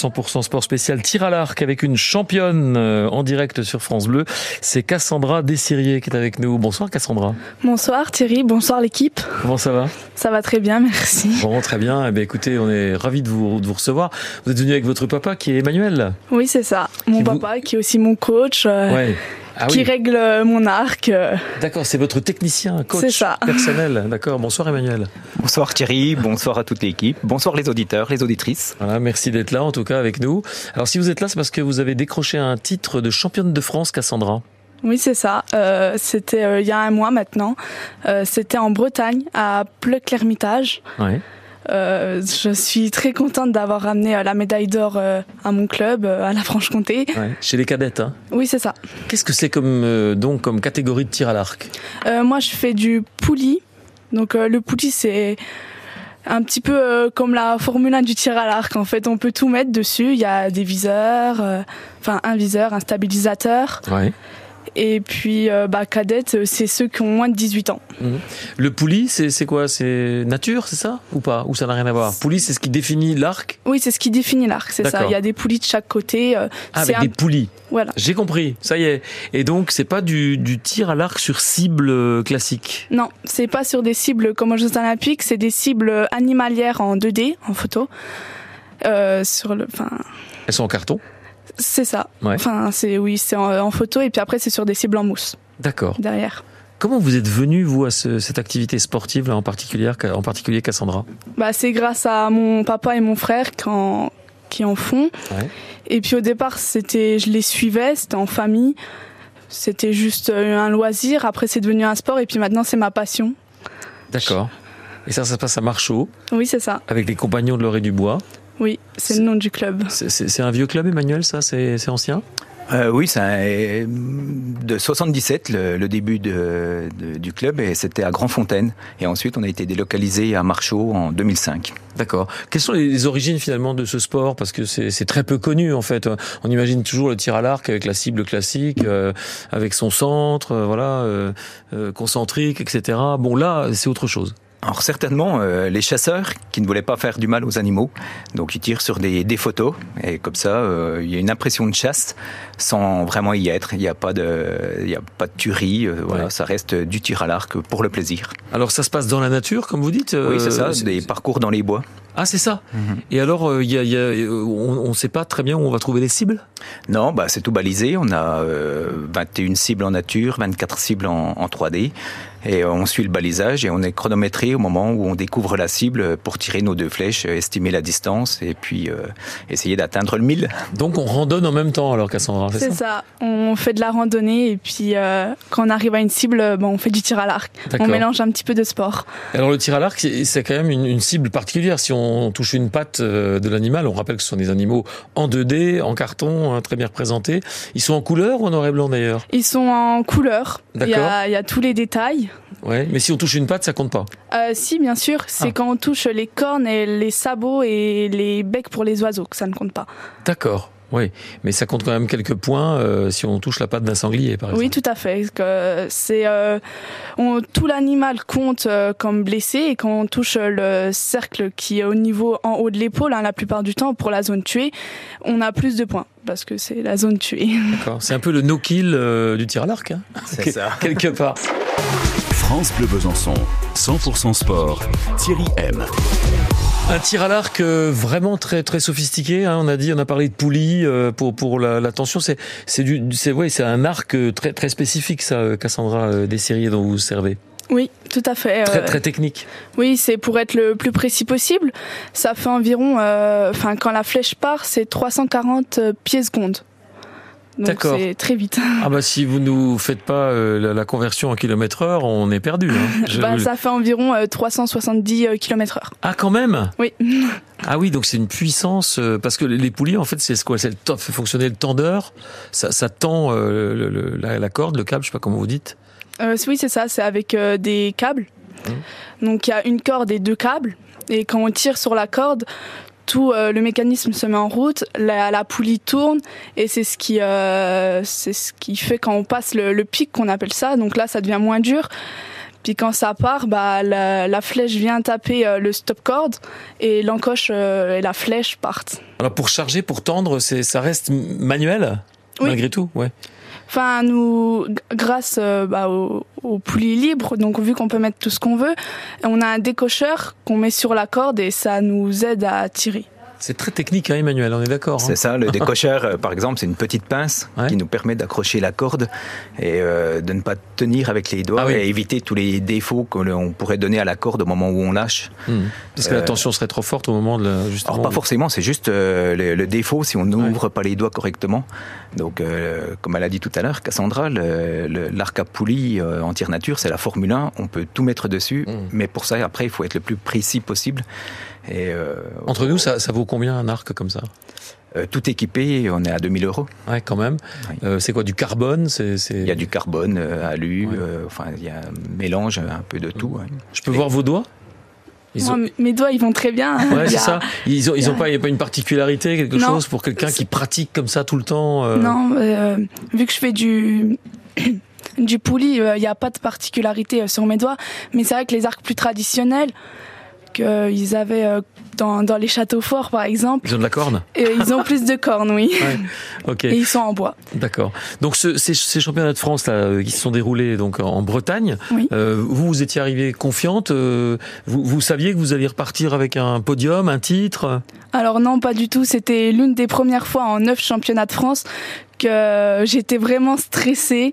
100% sport spécial tir à l'arc avec une championne euh, en direct sur France Bleu. C'est Cassandra Dessirier qui est avec nous. Bonsoir Cassandra. Bonsoir Thierry, bonsoir l'équipe. Comment ça va? Ça va très bien, merci. Bon, très bien. Eh bien, écoutez, on est ravis de vous, de vous recevoir. Vous êtes venu avec votre papa qui est Emmanuel. Oui, c'est ça. Mon Qui vous- papa qui est aussi mon coach, euh, Ouais. Ah qui oui. règle euh, mon arc. euh. D'accord, c'est votre technicien, coach ça. personnel. D'accord. Bonsoir Emmanuel. Bonsoir Thierry, bonsoir à toute l'équipe, bonsoir les auditeurs, les auditrices. Voilà, merci d'être là en tout cas avec nous. Alors si vous êtes là, c'est parce que vous avez décroché un titre de championne de France, Cassandra. Oui, c'est ça. Euh, C'était euh, il y a un mois maintenant. Euh, C'était en Bretagne, à Pleuc-l'Hermitage. Ouais. Euh, je suis très contente d'avoir ramené euh, la médaille d'or euh, à mon club, à la Franche-Comté. ouais. Chez les cadettes. Hein. Oui, c'est ça. Qu'est-ce que c'est comme euh, donc comme catégorie de tir à l'arc? Euh, moi, je fais du poulie. Donc, le poulie, c'est un petit peu comme la Formule 1 du tir à l'arc. En fait, on peut tout mettre dessus. Il y a des viseurs, enfin un viseur, un stabilisateur. Ouais. Et puis, euh, bah, cadette, euh, c'est ceux qui ont moins de 18 ans. Le poulie, c'est quoi? C'est nature, c'est ça? Ou pas? Ou ça n'a rien à voir? Poulie, c'est ce qui définit l'arc? Oui, c'est ce qui définit l'arc, c'est ça. Il y a des poulies de chaque côté. euh, Ah, avec un- des poulies. Voilà. J'ai compris, ça y est. Et donc, c'est pas du, du tir à l'arc sur cible euh, classique? Non, c'est pas sur des cibles comme aux Jeux Olympiques, c'est des cibles animalières en 2D, en photo. Euh, sur le, Elles sont en carton? C'est ça. Ouais. Enfin, c'est oui, c'est en, en photo et puis après c'est sur des cibles en mousse D'accord. derrière. Comment vous êtes venu, vous, à ce- cette activité sportive, là, en particulier, en particulier Cassandra? Bah, c'est grâce à mon papa et mon frère qui en, qui en font. Ouais. Et puis au départ, c'était, je les suivais, c'était en famille. C'était juste euh, un loisir. Après, c'est devenu un sport et puis maintenant, c'est ma passion. D'accord. Et ça, ça se passe à Marceau, Oui, c'est ça. avec les compagnons de l'Orée du Bois. Oui, c'est le nom du club. C'est- un vieux club, Emmanuel, ça C'est c'est ancien? Euh, oui, c'est un- de 77 le, le début de- de- du club et c'était à Grandfontaine. Et ensuite on a été délocalisé à Marchaux en 2005. D'accord. Quelles sont les origines finalement de ce sport? Parce que c'est très peu connu en fait. On imagine toujours le tir à l'arc avec la cible classique, euh, avec son centre, euh, voilà, euh, euh, concentrique, etc. Bon là, c'est autre chose. Alors certainement euh, les chasseurs qui ne voulaient pas faire du mal aux animaux, donc ils tirent sur des, des photos et comme ça euh, il y a une impression de chasse sans vraiment y être. Il n'y a pas de, il y a pas de tuerie. euh, voilà, Ouais. ça reste du tir à l'arc pour le plaisir. Alors ça se passe dans la nature, comme vous dites oui, c'est euh, ça, des parcours dans les bois. Ah, c'est ça. Et alors, euh, y a, y a- on ne sait pas très bien où on va trouver les cibles? Non, bah, c'est tout balisé. On a euh, 21 cibles en nature, 24 cibles en, en 3D. Et on suit le balisage et on est chronométré au moment où on découvre la cible pour tirer nos deux flèches, euh, estimer la distance et puis euh, essayer d'atteindre le 1000. Donc on randonne en même temps, alors Cassandra, c'est C'est ça, ça. On fait de la randonnée et puis euh, quand on arrive à une cible, euh, bon, on fait du tir à l'arc. D'accord. On mélange un petit peu de sport. Alors le tir à l'arc, c'est quand même une, une cible particulière. Si on touche une patte euh, de l'animal, on rappelle que ce sont des animaux en 2D, en carton, hein, très bien représentés. Ils sont en couleur ou en noir et blanc d'ailleurs? Ils sont en couleur. Il y, a, il y a tous les détails. Ouais. Mais si on touche une patte, ça compte pas. Euh, si, bien sûr, c'est Ah. quand on touche les cornes et les sabots et les becs pour les oiseaux que ça ne compte pas. D'accord. Oui, mais ça compte quand même quelques points euh, si on touche la patte d'un sanglier, par exemple. Oui, tout à fait. C'est euh, on- tout l'animal compte euh, comme blessé et quand on touche le cercle qui est au niveau en haut de l'épaule, hein, la plupart du temps pour la zone tuée, on a plus de points parce que c'est la zone tuée. D'accord. C'est un peu le no-kill euh, du tir à l'arc, hein, C'est ça. quelque part. France Bleu Besançon, 100% sport, Thierry M. Un tir à l'arc euh, vraiment très très sophistiqué. hein. On a dit, on a parlé de poulie euh, pour pour la, la tension. C'est c'est du c'est ouais c'est un arc euh, très très spécifique ça, Cassandra euh, Dessirier dont vous vous servez. Oui, tout à fait. Très très technique. Oui, c'est pour être le plus précis possible. Ça fait environ, euh, enfin quand la flèche part, c'est 340 pieds secondes. Donc D'accord. c'est très vite. Ah bah si vous nous faites pas euh, la, conversion en kilomètre heure, on est perdu. Hein. Bah, ça fait environ euh, 370 km heure. Ah quand même? Oui. Ah oui, donc c'est une puissance euh, parce que les poulies en fait c'est ce quoi? C'est le temps, fait fonctionner le tendeur. Ça, ça tend euh, le- le- la, la corde, le câble, je sais pas comment vous dites. Euh, oui, c'est ça, c'est avec euh, des câbles. Donc il y a une corde et deux câbles. Et quand on tire sur la corde, tout euh, le mécanisme se met en route, la, la poulie tourne et c'est ce qui euh, c'est ce qui fait quand on passe le, le pic qu'on appelle ça. Donc là, ça devient moins dur. Puis quand ça part, bah, la, la flèche vient taper euh, le stop cord et l'encoche et la flèche partent. Alors pour charger, pour tendre, c'est ça reste manuel Oui. malgré tout, ouais. Enfin, nous, grâce euh, bah, au, au poulie libre, donc vu qu'on peut mettre tout ce qu'on veut, on a un décocheur qu'on met sur la corde et ça nous aide à tirer. C'est très technique, hein, Emmanuel, on est d'accord. hein C'est ça, le décocheur, euh, par exemple, c'est une petite pince Ouais. qui nous permet d'accrocher la corde et euh, de ne pas tenir avec les doigts Ah oui. et éviter tous les défauts qu'on pourrait donner à la corde au moment où on lâche. Hmm. Parce que la Euh, tension serait trop forte au moment de la, justement. Alors pas forcément, c'est juste euh, le, le défaut si on n'ouvre pas les doigts correctement. Donc, comme elle a dit tout à l'heure, Cassandra, l'arc à poulie en tir nature, c'est la Formule 1. On peut tout mettre dessus, Mm. mais pour ça, après, il faut être le plus précis possible. Et euh, Entre nous, ça, ça vaut combien un arc comme ça? Euh, tout équipé, on est à 2000 euros. Ouais, quand même. Oui. Euh, c'est quoi du carbone? C'est, Il y a du carbone, euh, alu, Ouais. euh, enfin, il y a un mélange un peu de tout. hein. Je peux voir vos doigts? Ils Moi, ont- m- mes doigts, ils vont très bien. Ouais, c'est a- ça. Ils ont, ils pas, il y a pas une particularité, quelque Non. chose pour quelqu'un qui pratique comme ça tout le temps. euh, Non, euh, vu que je fais du du poulie, euh, il n'y a pas de particularité euh, sur mes doigts. Mais c'est vrai que les arcs plus traditionnels qu'ils avaient euh, dans, dans les châteaux forts, par exemple, Ils ont de la corne? et ils ont plus de cornes, oui. Ok, Et ils sont en bois. d'accord. Donc ce- ces, ces championnats de France là, euh, qui se sont déroulés donc en- Bretagne, Oui. euh, vous vous étiez arrivé confiante. euh, vous, vous saviez que vous alliez repartir avec un podium, un titre? Alors non, pas du tout. C'était l'une des premières fois en neuf championnats de France que j'étais vraiment stressée.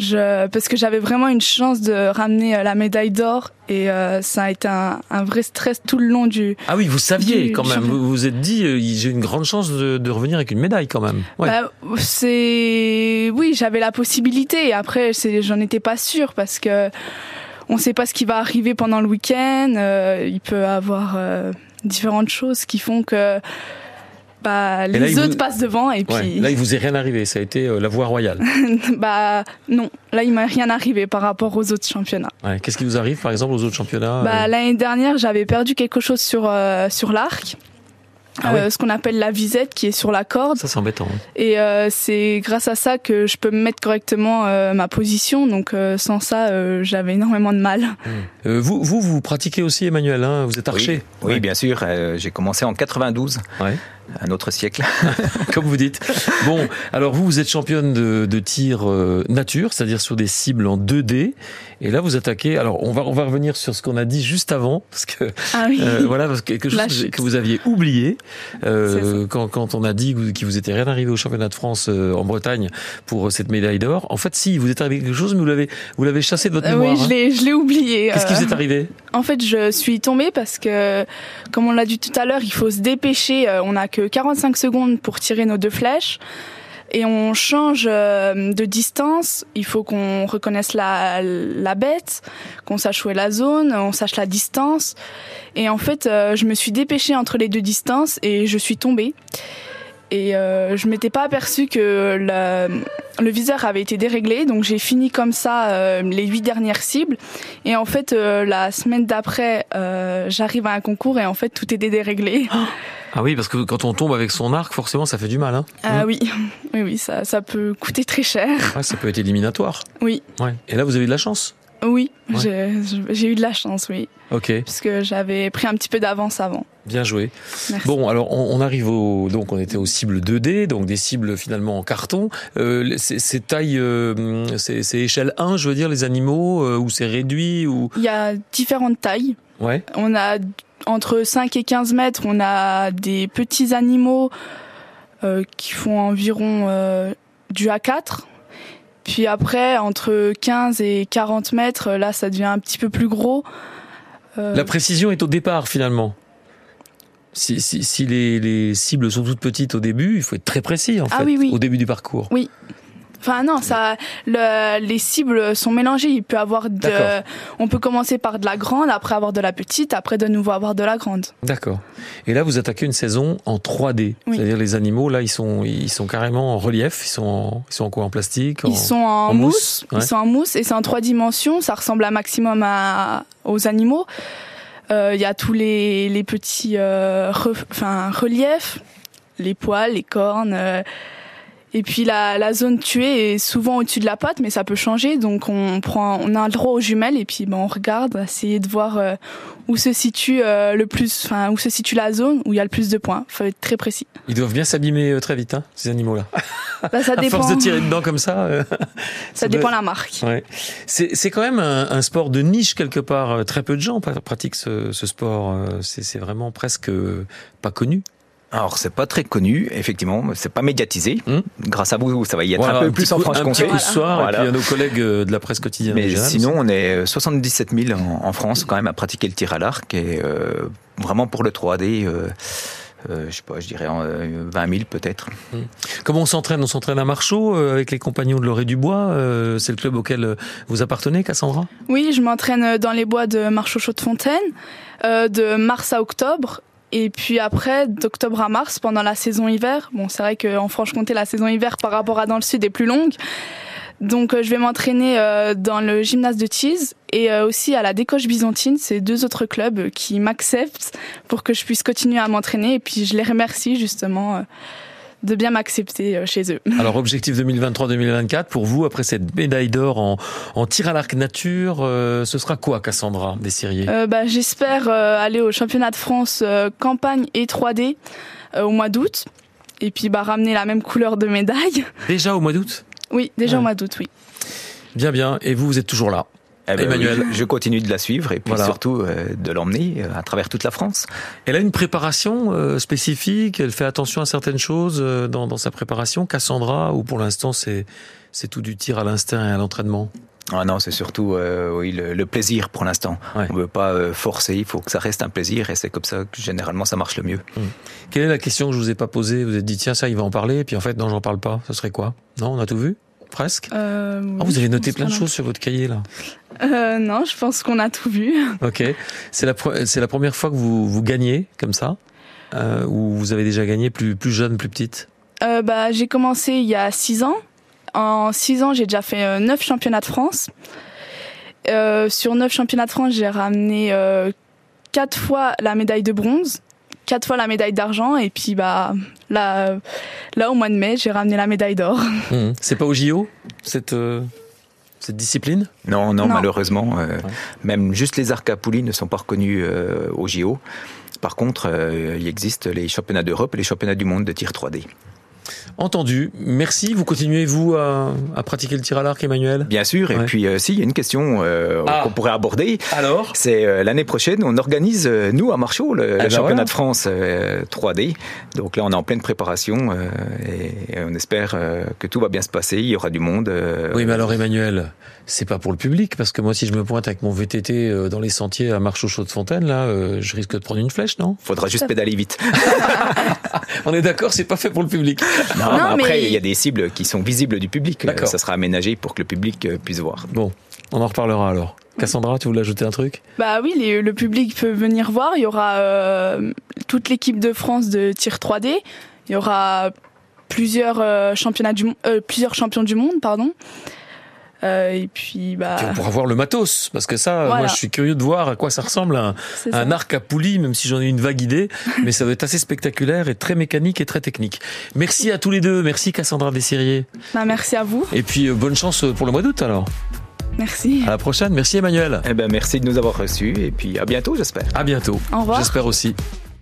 Je, parce que j'avais vraiment une chance de ramener euh, la médaille d'or et euh, ça a été un, un vrai stress tout le long du, Ah oui, vous saviez Du quand même. Vous vous êtes dit, euh, j'ai une grande chance de, de revenir avec une médaille quand même. Ouais. Bah, c'est oui, j'avais la possibilité. Après, c'est, j'en étais pas sûre parce que on sait pas ce qui va arriver pendant le week-end. euh, il peut avoir euh, différentes choses qui font que bah, les autres vous- passent devant et Ouais. puis Là, il vous est rien arrivé. Ça a été euh, la voie royale. bah non. Là, il m'a rien arrivé par rapport aux autres championnats. Ouais. Qu'est-ce qui vous arrive, par exemple, aux autres championnats Bah euh, l'année dernière, j'avais perdu quelque chose sur euh, sur l'arc. Ah Euh, ouais. ce qu'on appelle la visette qui est sur la corde Ça, c'est embêtant. hein. Et euh, c'est grâce à ça que je peux mettre correctement euh, ma position. Donc euh, sans ça, euh, j'avais énormément de mal. Euh, vous, vous, vous pratiquez aussi, Emmanuel. Hein? Vous êtes archer? Oui, Ouais. bien sûr. euh, J'ai commencé en 92, Ouais. Un autre siècle. comme vous dites. Bon, alors vous, vous êtes championne de, de tir euh, nature, c'est-à-dire sur des cibles en 2D. Et là, vous attaquez. Alors, on va, on va revenir sur ce qu'on a dit juste avant, parce que Ah oui. euh, voilà, parce que quelque chose que- vous aviez oublié euh, quand, quand on a dit qu'il vous était rien arrivé au championnat de France euh, en Bretagne pour cette médaille d'or. En fait, si, il vous est arrivé quelque chose, mais vous l'avez, vous l'avez chassé de votre Euh, mémoire. oui, je hein. l'ai, je l'ai oublié. Qu'est-ce qui vous est arrivé? En fait, je suis tombée parce que, comme on l'a dit tout à l'heure, il faut se dépêcher. On n'a que 45 secondes pour tirer nos deux flèches. Et on change euh, de distance. Il faut qu'on reconnaisse la, la bête, qu'on sache où est la zone, on sache la distance. Et en fait, euh, je me suis dépêchée entre les deux distances et je suis tombée. Et euh, je m'étais pas aperçue que le, viseur avait été déréglé, donc j'ai fini comme ça les huit dernières cibles. Et en fait, la semaine d'après, j'arrive à un concours et en fait, tout était déréglé. Ah oui, parce que quand on tombe avec son arc, forcément, ça fait du mal. Hein. Ah oui, oui, oui, ça, ça peut coûter très cher. Ouais, ça peut être éliminatoire. Oui, Ouais. Et là, vous avez eu de la chance? oui, Ouais. j'ai eu de la chance, oui, Ok, puisque j'avais pris un petit peu d'avance avant. bien joué. Merci. Bon, alors on, on arrive au donc on était aux cibles 2D, donc des cibles finalement en carton. Euh, c'est c'est taille, euh, c'est échelle 1, je veux dire les animaux euh, ou c'est réduit ou Il y a différentes tailles. ouais. On a entre 5 et 15 mètres, on a des petits animaux euh, qui font environ euh, du A4. Puis après, entre 15 et 40 mètres, là, ça devient un petit peu plus gros. Euh, La précision est au départ finalement. Si, si, si les, les cibles sont toutes petites au début, il faut être très précis en Ah fait oui, oui. au début du parcours. Enfin non, ça, le- les cibles sont mélangées. Il peut avoir de, on peut commencer par de la grande, après avoir de la petite, après de nouveau avoir de la grande. D'accord. Et là, vous attaquez une saison en 3D, Oui. c'est-à-dire les animaux là, ils sont ils sont carrément en relief, ils sont en, ils sont en quoi en plastique. en- Ils sont en, en mousse, mousse, ouais. ils sont en mousse et c'est en trois dimensions. Ça ressemble un maximum à, aux animaux. Euh, Il y a tous les, les petits euh, re- enfin, reliefs, les poils, les cornes. euh, Et puis la, la zone tuée est souvent au-dessus de la patte, mais ça peut changer. Donc on prend, on a un droit aux jumelles et puis ben, on regarde, essayer de voir euh, où se situe euh, le plus, enfin où se situe la zone où il y a le plus de points. Faut être très précis. Ils doivent bien s'abîmer euh, très vite, hein, ces animaux-là. Bah, ça à dépend. force de tirer dedans comme ça. euh, Ça dépend la marque. Ouais. C'est c'est quand même un, un sport de niche quelque part. Très peu de gens pra- pratiquent ce, ce sport. C'est c'est vraiment presque pas connu. Alors c'est pas très connu, effectivement, c'est pas médiatisé. Hmm. Grâce à vous, ça va y être Voilà, un peu plus en coup- Un Franche-Comté. petit coup ce soir, Voilà. et puis à nos collègues euh, de la presse quotidienne. Mais régionale sinon, on est euh, 77 000 en, en France quand même à pratiquer le tir à l'arc et euh, vraiment pour le 3D, euh, euh, je sais pas, je dirais euh, 20 000 peut-être. Comment on s'entraîne? On s'entraîne à Marchaux euh, avec les compagnons de Loré Dubois. Euh, C'est le club auquel euh, vous appartenez, Cassandra? Oui, je m'entraîne dans les bois de Marchaux de Fontaine, euh, de mars à octobre. Et puis après, d'octobre à mars, pendant la saison hiver. Bon, c'est vrai qu'en Franche-Comté, la saison hiver par rapport à dans le sud est plus longue. Donc, euh, je vais m'entraîner euh, dans le gymnase de Tise et euh, aussi à la Décoche Byzantine. C'est deux autres clubs qui m'acceptent pour que je puisse continuer à m'entraîner. Et puis, je les remercie justement de bien m'accepter euh, chez eux. Alors, objectif 2023-2024, pour vous, après cette médaille d'or en, en tir à l'arc nature, euh, ce sera quoi, Cassandra Dessirier Euh, bah, J'espère euh, aller au championnat de France campagne et 3D euh, au mois d'août. Et puis bah, ramener la même couleur de médaille. Déjà au mois d'août? Oui, déjà Ouais. au mois d'août, oui. Bien, bien. Et vous, vous êtes toujours là? Eh ben Emmanuel. oui, je continue de la suivre et puis Voilà. surtout euh, de l'emmener euh, à travers toute la France. Elle a une préparation euh, spécifique, elle fait attention à certaines choses euh, dans, dans sa préparation. Cassandra, ou pour l'instant c'est c'est tout du tir à l'instinct et à l'entraînement? Ah non, c'est surtout euh, oui, le, le plaisir pour l'instant. Ouais. On ne veut pas euh, forcer, il faut que ça reste un plaisir et c'est comme ça que généralement ça marche le mieux. Quelle est la question que je vous ai pas posée? Vous êtes dit tiens ça il va en parler, et puis en fait non j'en parle pas. Ce serait quoi? Non, on a tout vu? Presque Euh, Ah, Vous avez noté plein de a- choses sur votre cahier là. Euh, non, je pense qu'on a tout vu. Ok. C'est la, pre- c'est la première fois que vous, vous gagnez comme ça euh, Ou vous avez déjà gagné plus, plus jeune, plus petite? Bah, j'ai commencé il y a 6 ans. En 6 ans, j'ai déjà fait 9 championnats de France. Sur 9 championnats de France, j'ai ramené 4 fois la médaille de bronze, 4 fois la médaille d'argent, et puis bah, là, là, au mois de mai, j'ai ramené la médaille d'or. Mhm. C'est pas au JO cette, euh, cette discipline? Non, non, Non. malheureusement, euh, même juste les arcs à poulies ne sont pas reconnus euh, au JO. Par contre, euh, il existe les championnats d'Europe et les championnats du monde de tir 3D. Entendu. Merci. Vous continuez, vous, à, à pratiquer le tir à l'arc, Emmanuel? Bien sûr, et Ouais. puis euh, si, il y a une question euh, Ah. qu'on pourrait aborder. Alors? C'est euh, l'année prochaine, on organise, euh, nous, à Marchaux, le, le ben championnat voilà. de France euh, 3D. Donc là, on est en pleine préparation euh, et, et on espère euh, que tout va bien se passer. Il y aura du monde. euh, Oui, mais alors Emmanuel, c'est pas pour le public, parce que moi, si je me pointe avec mon VTT euh, dans les sentiers à Marche-aux-Chaux de Fontaine, là, euh, je risque de prendre une flèche, non? Faudra juste pédaler vite. On est d'accord, c'est pas fait pour le public. Non, Non, mais après, mais- il y a des cibles qui sont visibles du public. Euh, D'accord. Ça sera aménagé pour que le public puisse voir. Bon, on en reparlera alors. Cassandra, tu voulais ajouter un truc? Bah oui, les- le public peut venir voir. Il y aura euh, toute l'équipe de France de tir 3D. Il y aura plusieurs euh, championnats du, euh, plusieurs champions du monde, pardon. Euh, et puis bah Puis on pourra voir le matos, parce que ça, moi, je suis curieux de voir à quoi ça ressemble un, un arc à poulie, même si j'en ai une vague idée, mais ça doit être assez spectaculaire et très mécanique et très technique. Merci à tous les deux, merci Cassandra Dessirier, Bah, merci à vous. et puis euh, bonne chance pour le mois d'août alors. Merci. À la prochaine, merci Emmanuel. Eh ben, merci de nous avoir reçus et puis à bientôt, j'espère. À bientôt. Au revoir. J'espère aussi.